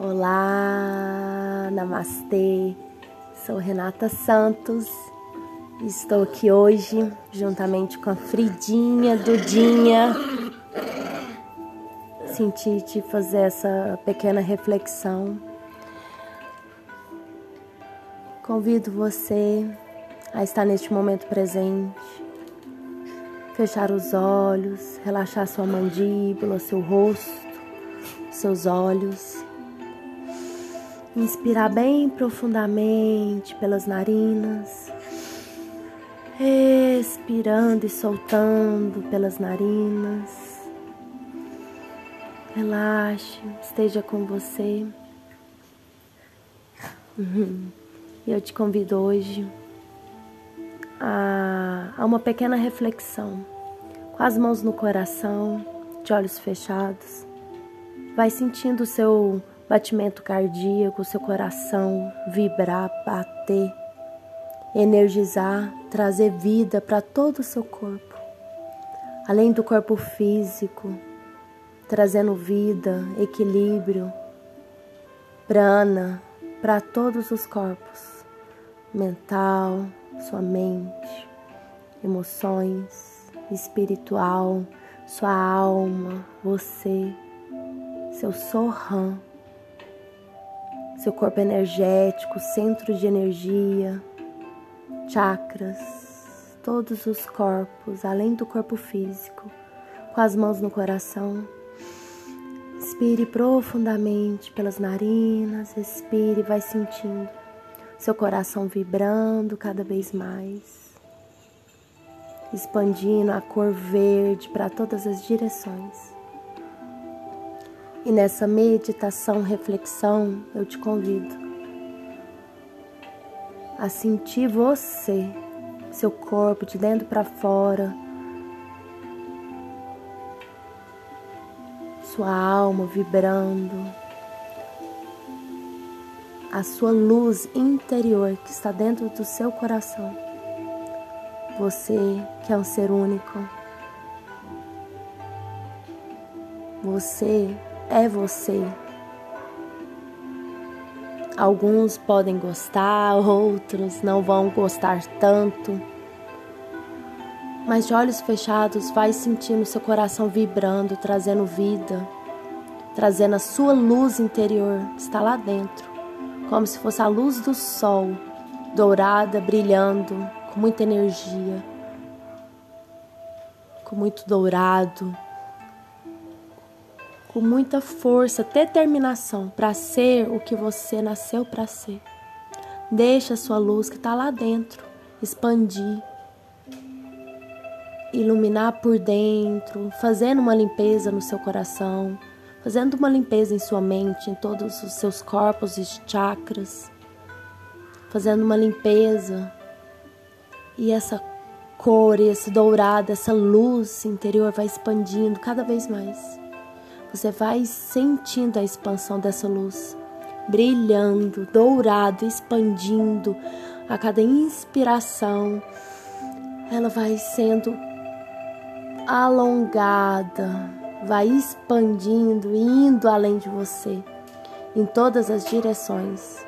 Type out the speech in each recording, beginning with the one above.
Olá, Namastê. Sou Renata Santos. Estou aqui hoje juntamente com a Fridinha, Dudinha. Senti te fazer essa pequena reflexão. Convido você a estar neste momento presente, fechar os olhos, relaxar sua mandíbula, seu rosto, seus olhos Inspirar bem profundamente pelas narinas, expirando e soltando pelas narinas. Relaxe, esteja com você. Uhum. Eu te convido hoje a, a uma pequena reflexão, com as mãos no coração, de olhos fechados. Vai sentindo o seu batimento cardíaco, seu coração vibrar, bater, energizar, trazer vida para todo o seu corpo, além do corpo físico, trazendo vida, equilíbrio, prana para todos os corpos, mental, sua mente, emoções, espiritual, sua alma, você, seu sorram seu corpo energético, centro de energia, chakras, todos os corpos, além do corpo físico, com as mãos no coração. Inspire profundamente pelas narinas, expire, vai sentindo seu coração vibrando cada vez mais, expandindo a cor verde para todas as direções. E nessa meditação, reflexão, eu te convido a sentir você, seu corpo de dentro para fora, sua alma vibrando, a sua luz interior que está dentro do seu coração. Você que é um ser único. Você é você. Alguns podem gostar, outros não vão gostar tanto. Mas de olhos fechados, vai sentindo seu coração vibrando, trazendo vida, trazendo a sua luz interior que está lá dentro, como se fosse a luz do sol, dourada, brilhando, com muita energia, com muito dourado com muita força, determinação para ser o que você nasceu para ser. Deixa a sua luz que está lá dentro expandir, iluminar por dentro, fazendo uma limpeza no seu coração, fazendo uma limpeza em sua mente, em todos os seus corpos e chakras, fazendo uma limpeza. E essa cor, esse dourado, essa luz interior vai expandindo cada vez mais você vai sentindo a expansão dessa luz, brilhando, dourado, expandindo a cada inspiração. Ela vai sendo alongada, vai expandindo, indo além de você, em todas as direções.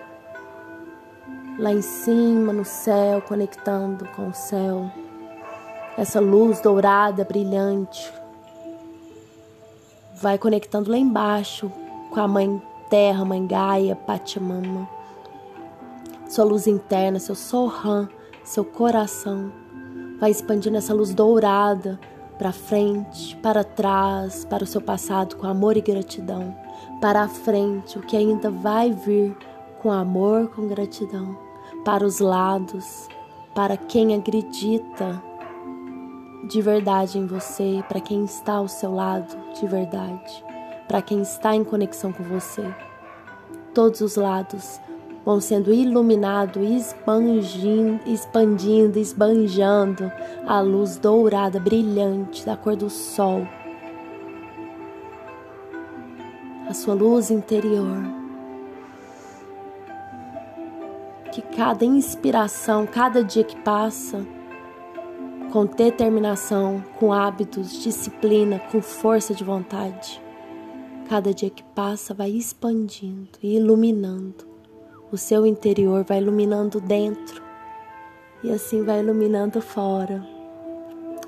Lá em cima, no céu, conectando com o céu. Essa luz dourada, brilhante, vai conectando lá embaixo com a Mãe Terra, Mãe Gaia, Pachamama. Sua luz interna, seu Sohan, seu coração, vai expandindo essa luz dourada para frente, para trás, para o seu passado com amor e gratidão, para a frente, o que ainda vai vir com amor, com gratidão, para os lados, para quem acredita de verdade em você, para quem está ao seu lado de verdade, para quem está em conexão com você. Todos os lados vão sendo iluminados, expandindo, expandindo, esbanjando a luz dourada, brilhante da cor do sol. A sua luz interior. Que cada inspiração, cada dia que passa, com determinação, com hábitos, disciplina, com força de vontade. Cada dia que passa vai expandindo e iluminando. O seu interior vai iluminando dentro e assim vai iluminando fora.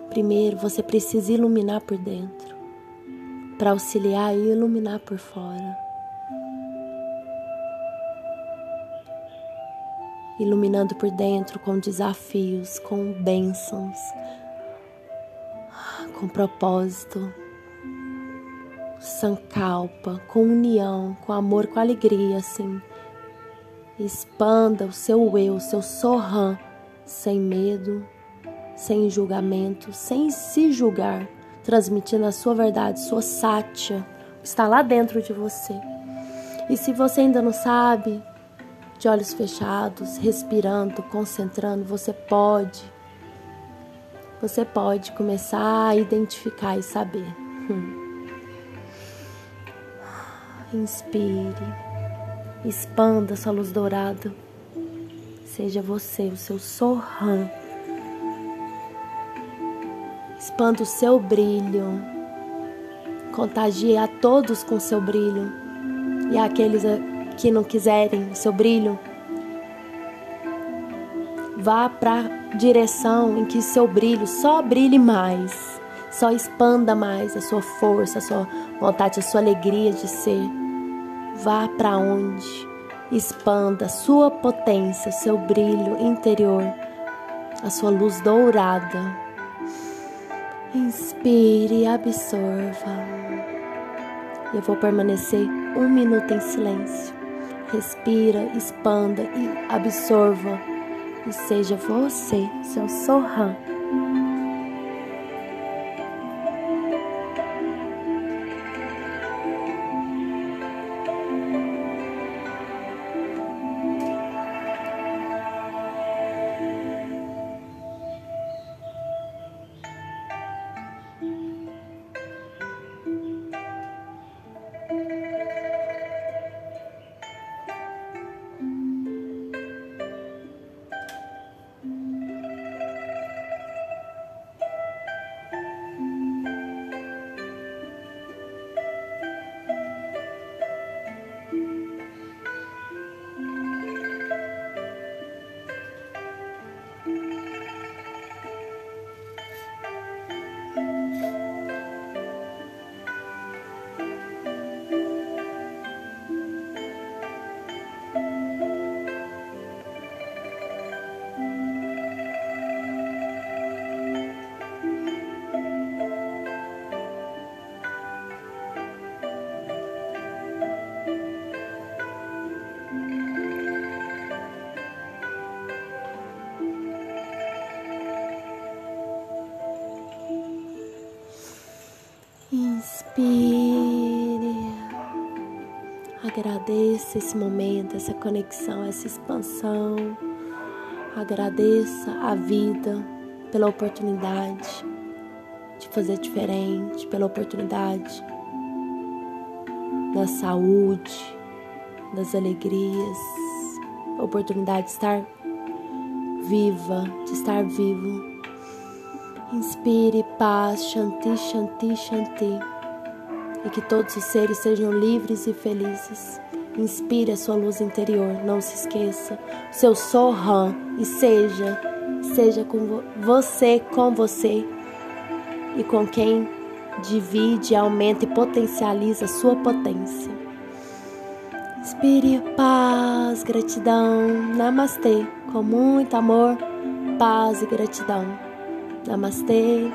Primeiro você precisa iluminar por dentro para auxiliar e iluminar por fora. Iluminando por dentro com desafios, com bênçãos, com propósito, sankalpa, com união, com amor, com alegria, assim. Expanda o seu eu, o seu sorran, sem medo, sem julgamento, sem se julgar, transmitindo a sua verdade, sua sátia, está lá dentro de você. E se você ainda não sabe, de olhos fechados, respirando, concentrando, você pode você pode começar a identificar e saber. Hum. Inspire, expanda sua luz dourada. Seja você o seu sorran. Expanda o seu brilho. Contagie a todos com seu brilho. E aqueles que não quiserem o seu brilho, Vá para a direção em que seu brilho só brilhe mais, só expanda mais a sua força, a sua vontade, a sua alegria de ser. Vá para onde expanda a sua potência, seu brilho interior, a sua luz dourada. Inspire e absorva. Eu vou permanecer um minuto em silêncio. Respira, expanda e absorva e seja você, seu Sohan. Inspire. Agradeça esse momento, essa conexão, essa expansão. Agradeça a vida pela oportunidade de fazer diferente, pela oportunidade da saúde, das alegrias, oportunidade de estar viva, de estar vivo. Inspire paz, Shanti, Shanti, Shanti. E que todos os seres sejam livres e felizes. Inspire a sua luz interior, não se esqueça. Seu Sohan e seja, seja com você, com você e com quem divide, aumenta e potencializa a sua potência. Inspire paz, gratidão. Namastê. Com muito amor, paz e gratidão. Namastê.